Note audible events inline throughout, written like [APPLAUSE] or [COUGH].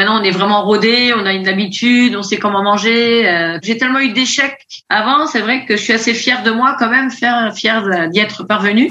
Maintenant, on est vraiment rodé, on a une habitude, on sait comment manger. Euh, j'ai tellement eu d'échecs avant, c'est vrai que je suis assez fière de moi quand même, fière, d'y être parvenue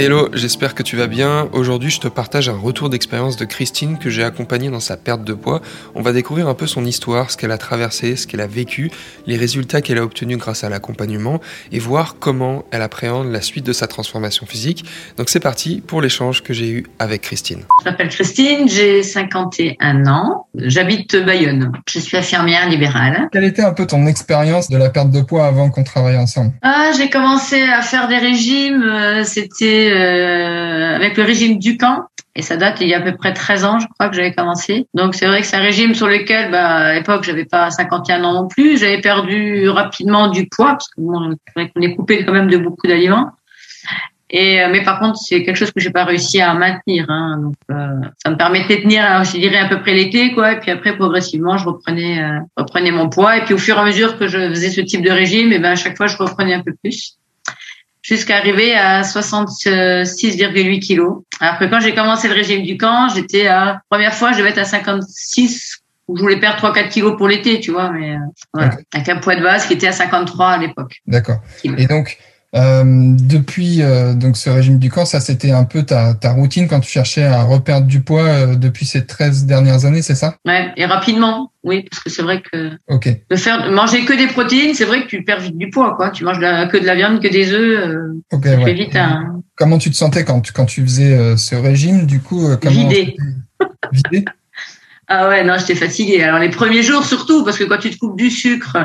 Hello, j'espère que tu vas bien. Aujourd'hui, je te partage un retour d'expérience de Christine que j'ai accompagnée dans sa perte de poids. On va découvrir un peu son histoire, ce qu'elle a traversé, ce qu'elle a vécu, les résultats qu'elle a obtenus grâce à l'accompagnement et voir comment elle appréhende la suite de sa transformation physique. Donc c'est parti pour l'échange que j'ai eu avec Christine. Je m'appelle Christine, j'ai 51 ans, j'habite Bayonne. Je suis infirmière libérale. Quelle était un peu ton expérience de la perte de poids avant qu'on travaille ensemble? Ah, j'ai commencé à faire des régimes, euh, euh, avec le régime du camp. Et ça date il y a à peu près 13 ans, je crois que j'avais commencé. Donc c'est vrai que c'est un régime sur lequel, bah, à l'époque, j'avais pas 51 ans non plus. J'avais perdu rapidement du poids parce que bon, qu'on est coupé quand même de beaucoup d'aliments. Et euh, mais par contre, c'est quelque chose que j'ai pas réussi à maintenir. Hein, donc euh, ça me permettait de tenir, je dirais à peu près l'été, quoi. Et puis après, progressivement, je reprenais reprenais mon poids. Et puis au fur et à mesure que je faisais ce type de régime, et ben à chaque fois, je reprenais un peu plus jusqu'à arriver à 66,8 kilos. Alors que quand j'ai commencé le régime du camp, j'étais à première fois, je devais être à 56 où je voulais perdre 3-4 kilos pour l'été, tu vois, mais euh, voilà. avec un poids de base qui était à 53 à l'époque. D'accord. Et donc, euh, depuis euh, donc ce régime du camp, ça c'était un peu ta, ta, routine quand tu cherchais à reperdre du poids euh, depuis ces 13 dernières années, c'est ça? Ouais, et rapidement, oui, parce que c'est vrai que Ok. de faire manger que des protéines, c'est vrai que tu perds vite du poids, quoi. Tu manges que de la viande, que des œufs, euh, Ok, ça ouais. fait vite un Comment tu te sentais quand tu, quand tu faisais euh, ce régime Du coup, euh, comment Vidé. Vidé? [LAUGHS] Ah ouais, non, j'étais fatiguée. Alors les premiers jours surtout, parce que quand tu te coupes du sucre,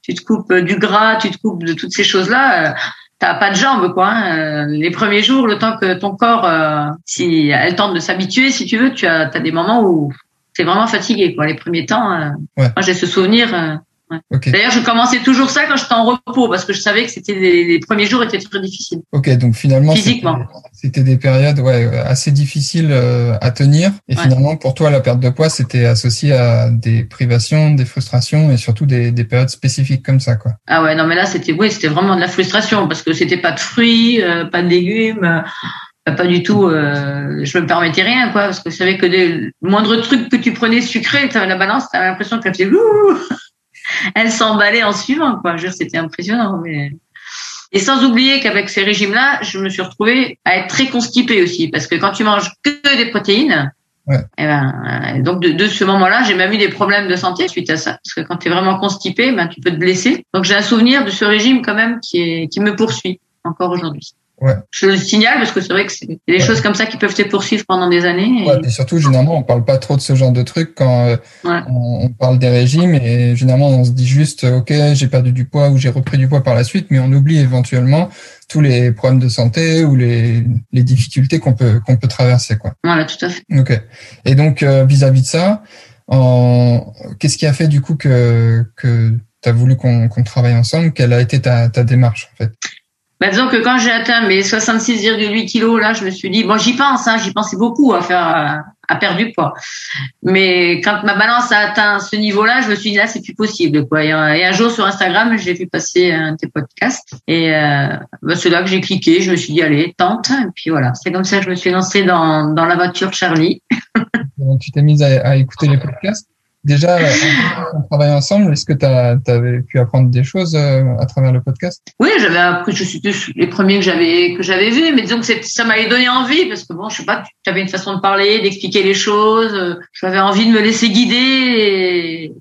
tu te coupes du gras, tu te coupes de toutes ces choses-là, euh, t'as pas de jambes, quoi. hein. Euh, Les premiers jours, le temps que ton corps, euh, si elle tente de s'habituer, si tu veux, tu as, as des moments où t'es vraiment fatigué, quoi. Les premiers temps, euh, Ouais. moi j'ai ce souvenir. Euh. D'ailleurs, je commençais toujours ça quand j'étais en repos, parce que je savais que c'était les, les premiers jours étaient très difficiles. Ok, donc finalement, Physiquement. c'était- des périodes ouais, assez difficiles euh, à tenir. Et Ouais. finalement, pour toi, la perte de poids, c'était associé à des privations, des frustrations et surtout des, des périodes spécifiques comme ça, quoi. Ah ouais, non mais là c'était oui, c'était vraiment de la frustration parce que c'était pas de fruits, euh, pas de légumes, euh, pas du tout. Euh, je me permettais rien quoi parce que je savais que des le moindre truc que tu prenais sucré, t'avais la balance, t'avais l'impression qu'elle faisait [LAUGHS] elle s'emballait en suivant quoi. Je veux dire, c'était impressionnant. Mais et sans oublier qu'avec ces régimes-là, je me suis retrouvée à être très constipée aussi parce que quand tu manges que des protéines. Ouais. eh ben, euh, donc de, de ce moment-là, j'ai même eu des problèmes de santé suite à ça, parce que quand tu es vraiment constipé, ben tu peux te blesser. Donc j'ai un souvenir de ce régime quand même qui est qui me poursuit encore aujourd'hui. Ouais. Je le signale parce que c'est vrai que c'est des Ouais. choses comme ça qui peuvent te poursuivre pendant des années. et- Ouais, et surtout, généralement, on parle pas trop de ce genre de trucs quand euh, on, on parle des régimes et généralement, on se dit juste, OK, j'ai perdu du poids ou j'ai repris du poids par la suite, mais on oublie éventuellement tous les problèmes de santé ou les, les difficultés qu'on peut, qu'on peut traverser, quoi. Voilà, tout à fait. Ok. Et donc, euh, vis-à-vis de ça, en... qu'est-ce qui a fait du coup que, que tu as voulu qu'on qu'on travaille ensemble? Quelle a été ta, ta démarche, en fait? Bah, disons que quand j'ai atteint mes 66,8 kilos, là, je me suis dit, bon, j'y pense, hein, j'y pensais beaucoup à faire, à, à perdre du poids. Mais quand ma balance a atteint ce niveau-là, je me suis dit, là, c'est plus possible, quoi. Et, un- et un jour, sur Instagram, j'ai vu passer un de tes podcasts. Et, euh, bah, c'est là que j'ai cliqué. Je me suis dit, allez, tente. Et puis voilà. C'est comme ça que je me suis lancée dans, dans l'aventure Charlie. [LAUGHS] Tu t'es mise à écouter les podcasts? Déjà, euh, on travaille ensemble. Est-ce que tu avais pu apprendre des choses euh, à travers le podcast? Oui, j'avais appris, je suis tous les premiers que j'avais que j'avais vus, mais disons que ça m'avait donné envie parce que bon, je sais pas, tu avais une façon de parler, d'expliquer les choses. euh, J'avais envie de me laisser guider et,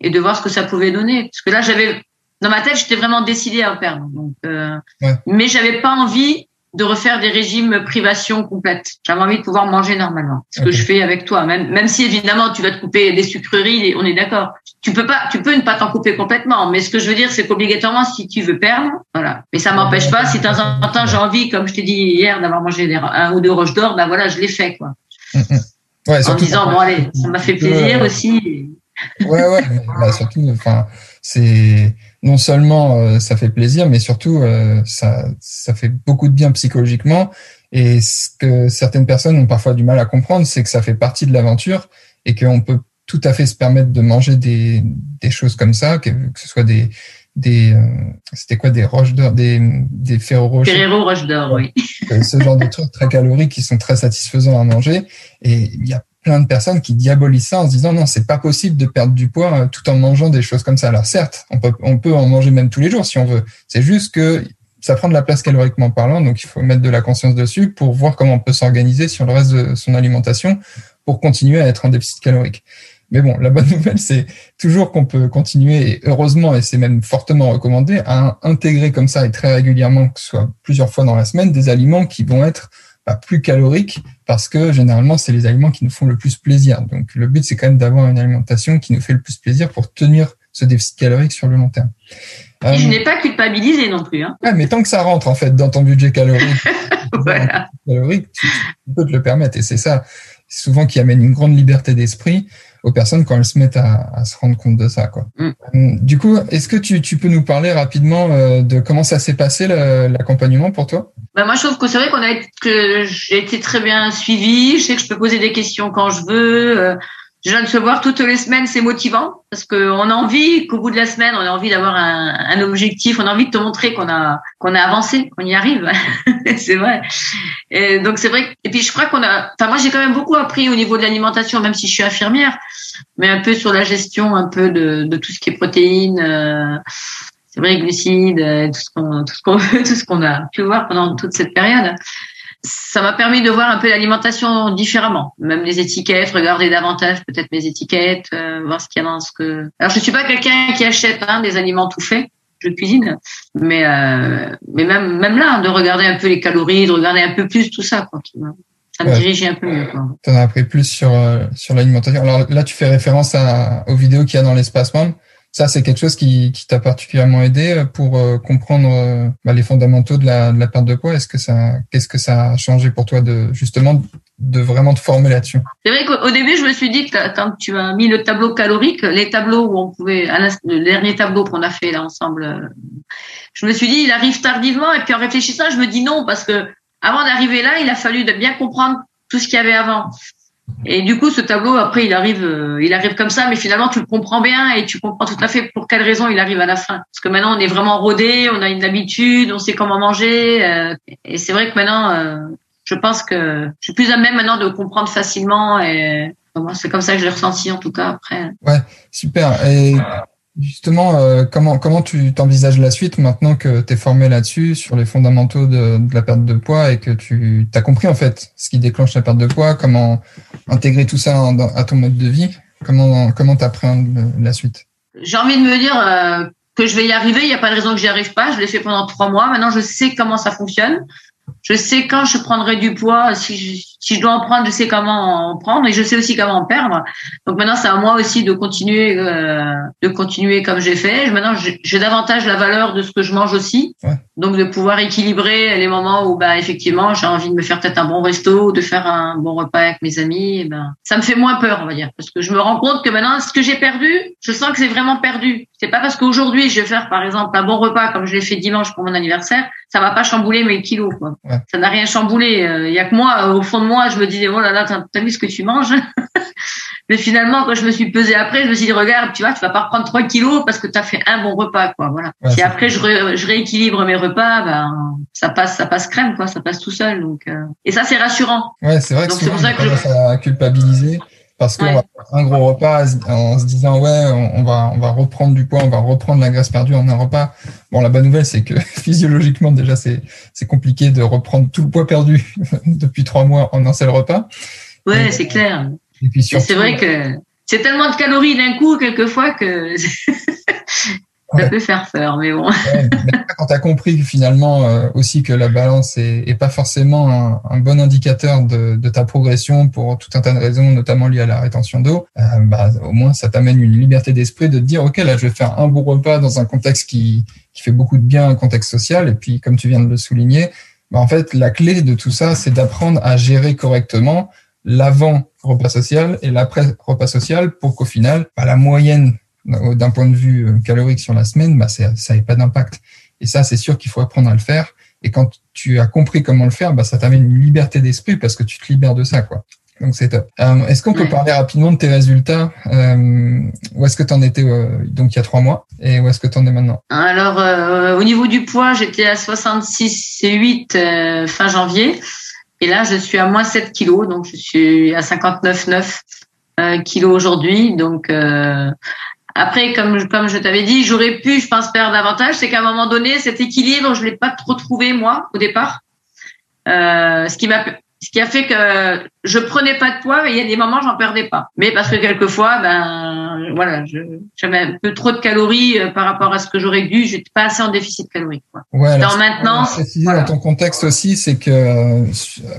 et de voir ce que ça pouvait donner. Parce que là, j'avais dans ma tête, j'étais vraiment décidée à en perdre. Donc, euh, Ouais. mais j'avais pas envie de refaire des régimes privation complète. J'avais envie de pouvoir manger normalement. Ce que je fais avec toi, même même si évidemment tu vas te couper des sucreries, on est d'accord. Tu peux pas, tu peux ne pas t'en couper complètement, mais ce que je veux dire, c'est qu'obligatoirement, si tu veux perdre, voilà. Mais ça m'empêche pas, si de temps en temps j'ai envie, comme je t'ai dit hier, d'avoir mangé des- un ou deux roches d'or, ben voilà, je l'ai fait, quoi. [LAUGHS] Ouais, en disant bon allez, ça m'a fait plaisir aussi. Ouais, ouais, surtout, enfin, c'est non seulement euh, ça fait plaisir, mais surtout euh, ça, ça fait beaucoup de bien psychologiquement. Et ce que certaines personnes ont parfois du mal à comprendre, c'est que ça fait partie de l'aventure et qu'on peut tout à fait se permettre de manger des, des choses comme ça, que, ce soit des, des euh, c'était quoi des roches d'or des des ferro roches Ferrero roches d'or oui. Ce genre de trucs très caloriques qui sont très satisfaisants à manger. Et il y a plein de personnes qui diabolisent ça en se disant non, c'est pas possible de perdre du poids euh, tout en mangeant des choses comme ça. Alors certes, on peut, en manger même tous les jours si on veut. C'est juste que ça prend de la place caloriquement parlant, donc il faut mettre de la conscience dessus pour voir comment on peut s'organiser sur le reste de son alimentation pour continuer à être en déficit calorique. Mais bon, la bonne [LAUGHS] nouvelle, c'est toujours qu'on peut continuer, heureusement, et c'est même fortement recommandé, à intégrer comme ça et très régulièrement, que ce soit plusieurs fois dans la semaine, des aliments qui vont être pas plus caloriques parce que généralement, c'est les aliments qui nous font le plus plaisir. Donc, le but, c'est quand même d'avoir une alimentation qui nous fait le plus plaisir pour tenir ce déficit calorique sur le long terme. Je euh, n'ai pas culpabilisé non plus. Hein. mais tant que ça rentre en fait dans ton budget calorique, [LAUGHS] calorique tu, peux te le permettre. Et c'est ça, souvent qui amène une grande liberté d'esprit aux personnes quand elles se mettent à, se rendre compte de ça. Quoi. Mm. Euh, du coup, est-ce que tu, tu, peux nous parler rapidement euh, de comment ça s'est passé l'accompagnement pour toi? Bah moi, je trouve que c'est vrai qu'on a que j'ai été très bien suivie. Je sais que je peux poser des questions quand je veux. Euh, Déjà de se voir toutes les semaines, c'est motivant parce qu'on a envie qu'au bout de la semaine, on a envie d'avoir un, un, objectif, on a envie de te montrer qu'on a qu'on a avancé, qu'on y arrive. [LAUGHS] c'est vrai. Et donc c'est vrai. Et puis je crois qu'on a. Enfin moi j'ai quand même beaucoup appris au niveau de l'alimentation, même si je suis infirmière, mais un peu sur la gestion, un peu de, de tout ce qui est protéines. Euh, c'est vrai, glucides, euh, tout ce qu'on tout ce qu'on [LAUGHS] tout ce qu'on a pu voir pendant toute cette période ça m'a permis de voir un peu l'alimentation différemment, même les étiquettes, regarder davantage peut-être mes étiquettes, euh, voir ce qu'il y a dans ce que. Alors je suis pas quelqu'un qui achète hein, des aliments tout faits, je cuisine, mais euh, mais même même là, de regarder un peu les calories, de regarder un peu plus tout ça, quoi. Ça me dirige un peu mieux. Tu en as appris plus sur euh, sur l'alimentation. Alors là, tu fais référence à, aux vidéos qu'il y a dans l'espace membre. Ça, c'est quelque chose qui, t'a particulièrement aidé euh, pour euh, comprendre euh, bah, les fondamentaux de la, de perte de poids. Est-ce que ça, qu'est-ce que ça a changé pour toi de justement de vraiment te former là-dessus? C'est vrai qu'au début, je me suis dit que quand tu as mis le tableau calorique, les tableaux où on pouvait, le dernier tableau qu'on a fait là ensemble, je me suis dit il arrive tardivement. Et puis en réfléchissant, je me dis non parce que avant d'arriver là, il a fallu de bien comprendre tout ce qu'il y avait avant. Et du coup, ce tableau, après, il arrive, euh, il arrive comme ça, mais finalement, tu le comprends bien et tu comprends tout à fait pour quelle raison il arrive à la fin. Parce que maintenant, on est vraiment rodé, on a une habitude, on sait comment manger. Euh, et c'est vrai que maintenant, euh, je pense que je suis plus à même maintenant de comprendre facilement. Et c'est comme ça que je l'ai ressenti en tout cas après. Ouais, super. Justement, euh, comment comment tu t'envisages la suite maintenant que tu es formé là-dessus sur les fondamentaux de, de, la perte de poids et que tu as compris en fait ce qui déclenche la perte de poids, comment intégrer tout ça à ton mode de vie, comment comment t'appréhendes la suite? J'ai envie de me dire euh, que je vais y arriver. Il n'y a pas de raison que j'y arrive pas. Je l'ai fait pendant trois mois. Maintenant, je sais comment ça fonctionne. Je sais quand je prendrai du poids. Si je, si je dois en prendre, je sais comment en prendre et je sais aussi comment en perdre. Donc maintenant, c'est à moi aussi de continuer, euh, de continuer comme j'ai fait. Maintenant, j'ai davantage la valeur de ce que je mange aussi. Donc de pouvoir équilibrer les moments où, bah, effectivement, j'ai envie de me faire peut-être un bon resto, de faire un bon repas avec mes amis. Et ben, ça me fait moins peur, on va dire, parce que je me rends compte que maintenant, ce que j'ai perdu, je sens que c'est vraiment perdu. C'est pas parce qu'aujourd'hui, je vais faire, par exemple, un bon repas comme je l'ai fait dimanche pour mon anniversaire, ça va pas chambouler mes kilos. Quoi. Ça n'a rien chamboulé. Euh, il y a que moi, au fond de moi, je me disais, oh là là, t'as vu ce que tu manges? [LAUGHS] Mais finalement, quand je me suis pesée après, je me suis dit, regarde, tu vois, tu vas pas reprendre 3 kilos parce que tu as fait un bon repas, quoi. Voilà. si après je, je, rééquilibre mes repas, ben ça passe, ça passe crème, quoi, ça passe tout seul. Donc, euh... et ça c'est rassurant. Ouais, c'est vrai que c'est pour ça que je... à culpabiliser parce qu'on va faire un gros repas en se disant ouais on va on va reprendre du poids on va reprendre la graisse perdue en un repas. Bon la bonne nouvelle c'est que [LAUGHS] physiologiquement déjà c'est c'est compliqué de reprendre tout le poids perdu [LAUGHS] depuis trois mois en un seul repas. Ouais c'est clair. et puis c'est vrai que c'est tellement de calories d'un coup quelquefois que [LAUGHS] ça peut faire peur, mais bon. quand tu as compris finalement euh, aussi que la balance est, pas forcément un, bon indicateur de, ta progression pour tout un tas de raisons, notamment liées à la rétention d'eau, euh, bah, au moins ça t'amène une liberté d'esprit de te dire, OK, là je vais faire un bon repas dans un contexte qui, qui fait beaucoup de bien, un contexte social, et puis comme tu viens de le souligner, bah, en fait la clé de tout ça, c'est d'apprendre à gérer correctement l'avant repas social et l'après repas social pour qu'au final, bah, la moyenne d'un point de vue euh, calorique sur la semaine, bah, ça n'ait pas d'impact. Et ça, c'est sûr qu'il faut apprendre à le faire. Et quand tu as compris comment le faire, bah, ça t'amène une liberté d'esprit parce que tu te libères de ça. quoi. Donc c'est top. Euh, est-ce qu'on peut parler rapidement de tes résultats? Euh, Où est-ce que tu en étais euh, donc il y a trois mois? Et où est-ce que tu en es maintenant? Alors euh, au niveau du poids, j'étais à 66,8 fin janvier et là je suis à moins 7 kilos, donc je suis à 59,9 kilos aujourd'hui. Donc après, comme comme je t'avais dit, j'aurais pu, je pense, perdre davantage. C'est qu'à un moment donné, cet équilibre, je l'ai pas trop trouvé moi au départ. Euh, ce qui m'a ce qui a fait que je prenais pas de poids et il y a des moments j'en perdais pas. Mais parce que quelquefois, ben voilà, j'avais un peu trop de calories euh, par rapport à ce que j'aurais dû. J'étais pas assez en déficit calorique. Quoi. Ouais, alors, maintenant, voilà. dans ton contexte aussi, c'est que euh,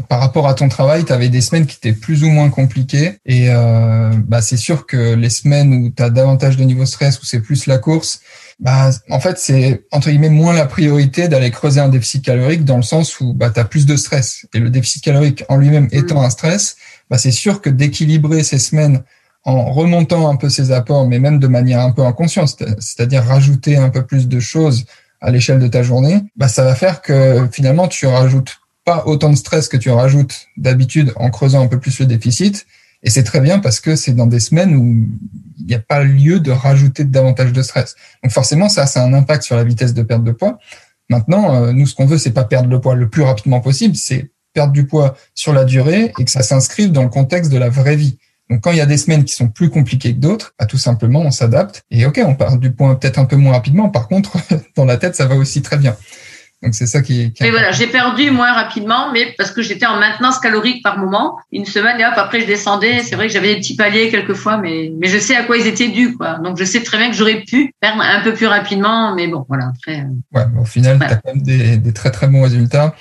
par rapport à ton travail, tu avais des semaines qui étaient plus ou moins compliquées et euh, bah c'est sûr que les semaines où tu as davantage de niveau stress, où c'est plus la course, bah, en fait, c'est entre guillemets moins la priorité d'aller creuser un déficit calorique dans le sens où bah, tu as plus de stress. Et le déficit calorique en lui-même étant un stress, bah, c'est sûr que d'équilibrer ces semaines en remontant un peu ses apports, mais même de manière un peu inconsciente, c'est-à-dire rajouter un peu plus de choses à l'échelle de ta journée, bah, ça va faire que finalement, tu rajoutes pas autant de stress que tu rajoutes d'habitude en creusant un peu plus le déficit. Et c'est très bien parce que c'est dans des semaines où il n'y a pas lieu de rajouter davantage de stress. Donc forcément, ça, ça a un impact sur la vitesse de perte de poids. Maintenant, euh, nous, ce qu'on veut, c'est pas perdre le poids le plus rapidement possible, c'est perdre du poids sur la durée et que ça s'inscrive dans le contexte de la vraie vie. Donc quand il y a des semaines qui sont plus compliquées que d'autres, bah, tout simplement on s'adapte et ok on perd du poids peut-être un peu moins rapidement. Par contre [LAUGHS] dans la tête ça va aussi très bien. Donc c'est ça qui. qui voilà, j'ai perdu moins rapidement, mais parce que j'étais en maintenance calorique par moment, une semaine et hop après je descendais. C'est vrai que j'avais des petits paliers quelquefois, mais mais je sais à quoi ils étaient dus quoi. Donc je sais très bien que j'aurais pu perdre un peu plus rapidement, mais bon voilà après. Euh, ouais, au final tu as quand même des, des, très très bons résultats.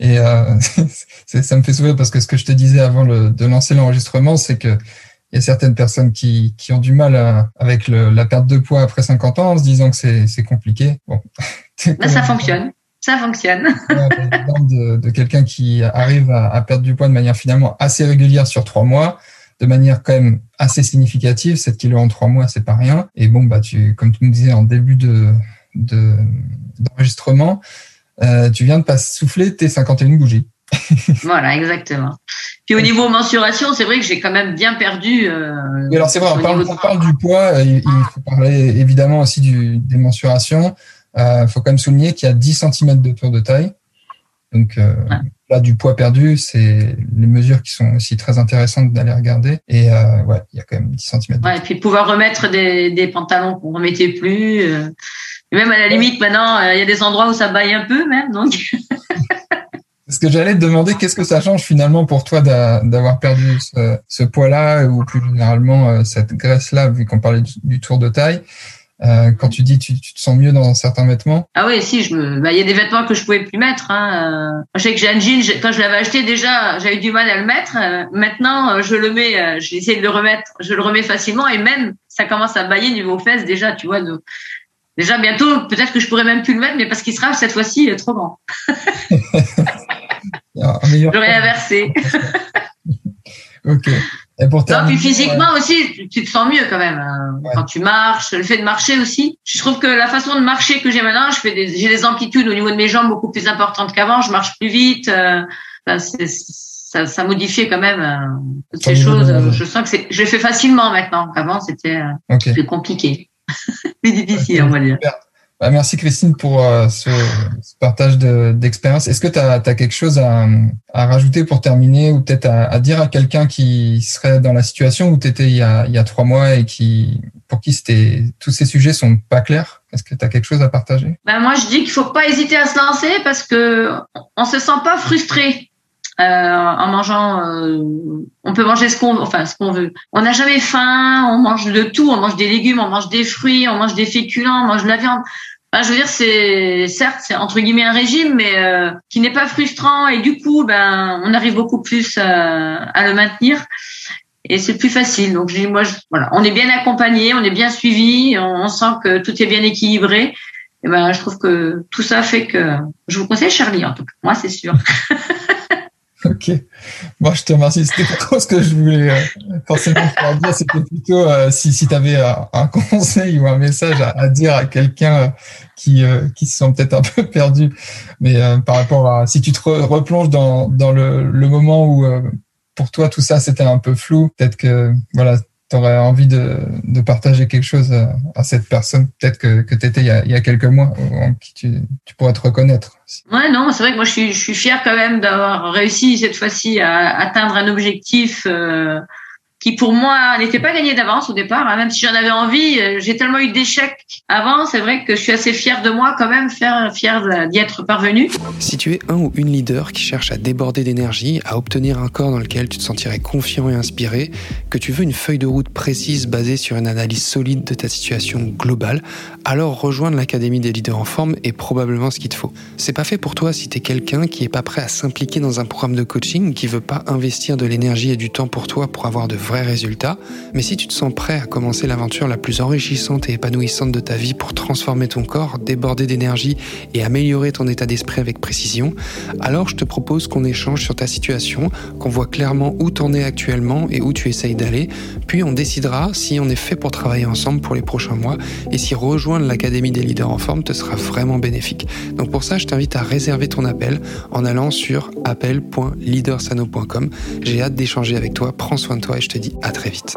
Et euh, [LAUGHS] ça me fait sourire parce que ce que je te disais avant le, de lancer l'enregistrement, c'est que il y a certaines personnes qui, qui ont du mal à, avec le, la perte de poids après 50 ans en se disant que c'est compliqué. Bon. [LAUGHS] Bah, ça fonctionne ça fonctionne. [LAUGHS] de, de quelqu'un qui arrive à, à, perdre du poids de manière finalement assez régulière sur trois mois, de manière quand même assez significative. 7 kilos en trois mois, c'est pas rien. Et bon, bah, tu, comme tu nous disais en début de, d'enregistrement, euh, tu viens de pas souffler tes 51 bougies. [LAUGHS] voilà, exactement. Puis au niveau mensuration, c'est vrai que j'ai quand même bien perdu. Euh, alors c'est vrai, on parle, on parle, du poids, il, il, faut parler évidemment aussi du, des mensurations. Il euh, faut quand même souligner qu'il y a 10 cm de tour de taille. Donc euh, là, du poids perdu, c'est les mesures qui sont aussi très intéressantes d'aller regarder. Et euh, ouais, il y a quand même 10 cm. Ouais, et puis pouvoir remettre des, des pantalons qu'on remettait plus. Euh, et même à la limite, maintenant, il y a des endroits où ça baille un peu même. Donc. [LAUGHS] Ce que j'allais te demander, qu'est-ce que ça change finalement pour toi d'avoir perdu ce, ce poids-là ou plus généralement cette graisse-là, vu qu'on parlait du tour de taille? Euh, quand tu dis tu, tu, te sens mieux dans certains vêtements? Ah oui, si, je me, bah, il y a des vêtements que je pouvais plus mettre. Hein. Euh. Je sais que j'ai un jean, quand je l'avais acheté déjà, j'avais du mal à le mettre. Euh, maintenant, je le mets, j'ai essayé de le remettre, je le remets facilement et même ça commence à bailler niveau fesses déjà, tu vois. Donc, déjà bientôt, peut-être que je pourrais même plus le mettre, mais parce qu'il sera cette fois-ci trop grand. [LAUGHS] J'aurais inversé. [LAUGHS] ok. Et pour puis physiquement aussi, tu te sens mieux quand même hein. quand tu marches. Le fait de marcher aussi. Je trouve que la façon de marcher que j'ai maintenant, je fais des, j'ai des amplitudes au niveau de mes jambes beaucoup plus importantes qu'avant. Je marche plus vite. Euh, ça, ça modifiait quand même euh, toutes ces choses. Je sens que c'est, je le fais facilement maintenant. Avant, c'était euh, plus compliqué, [LAUGHS] plus difficile, on va dire. Bah, merci Christine pour euh, ce, partage d'expérience. Est-ce que tu as, quelque chose à, rajouter pour terminer ou peut-être à, dire à quelqu'un qui serait dans la situation où tu étais il y, a, il y a trois mois et qui pour qui tous ces sujets sont pas clairs? Est-ce que tu as quelque chose à partager? Ben Moi, je dis qu'il faut pas hésiter à se lancer parce que on se sent pas frustré. Euh, en mangeant, euh, on peut manger ce qu'on, enfin ce qu'on veut. On n'a jamais faim, on mange de tout, on mange des légumes, on mange des fruits, on mange des féculents, on mange de la viande je veux dire, c'est certes, c'est entre guillemets un régime, mais euh, qui n'est pas frustrant et du coup, ben, on arrive beaucoup plus euh, à le maintenir et c'est plus facile. Donc, je moi, voilà, on est bien accompagné, on est bien suivi, on, sent que tout est bien équilibré. Et ben, je trouve que tout ça fait que je vous conseille Charlie en tout cas. Moi, c'est sûr. [LAUGHS] ok. Bon, je te remercie. C'était pas trop ce que je voulais euh, forcément faire dire. C'était plutôt euh, si, si tu avais un [LAUGHS] conseil ou un message à, dire à quelqu'un euh, qui, qui se sent peut-être un [LAUGHS] peu perdu. Mais par rapport à si tu te replonges dans, dans le, le moment où pour toi tout ça c'était un peu flou, peut-être que voilà, tu envie de, de, partager quelque chose à, cette personne, peut-être que, que tu il y, a, il y, a, quelques mois, en qui tu, tu pourrais te reconnaître. Ouais, non, c'est vrai que moi je suis, je suis fière quand même d'avoir réussi cette fois-ci à atteindre un objectif euh, qui pour moi n'était pas gagné d'avance au départ. Hein. Même si j'en avais envie, euh, j'ai tellement eu d'échecs avant, c'est vrai que je suis assez fière de moi quand même, fière, d'y être parvenue. Si tu es un ou une leader qui cherche à déborder d'énergie, à obtenir un corps dans lequel tu te sentirais confiant et inspiré, que tu veux une feuille de route précise basée sur une analyse solide de ta situation globale, alors rejoindre l'Académie des leaders en forme est probablement ce qu'il te faut. C'est pas fait pour toi si tu es quelqu'un qui est pas prêt à s'impliquer dans un programme de coaching, qui veut pas investir de l'énergie et du temps pour toi pour avoir de vrais résultats, mais si tu te sens prêt à commencer l'aventure la plus enrichissante et épanouissante de ta vie pour transformer ton corps, déborder d'énergie et améliorer ton état d'esprit avec précision, alors je te propose qu'on échange sur ta situation, qu'on voit clairement où t'en es actuellement et où tu essayes d'aller, puis on décidera si on est fait pour travailler ensemble pour les prochains mois et si rejoindre l'Académie des leaders en forme te sera vraiment bénéfique. Donc pour ça, je t'invite à réserver ton appel en allant sur appel.leadersano.com. J'ai hâte d'échanger avec toi, prends soin de toi et je te à très vite.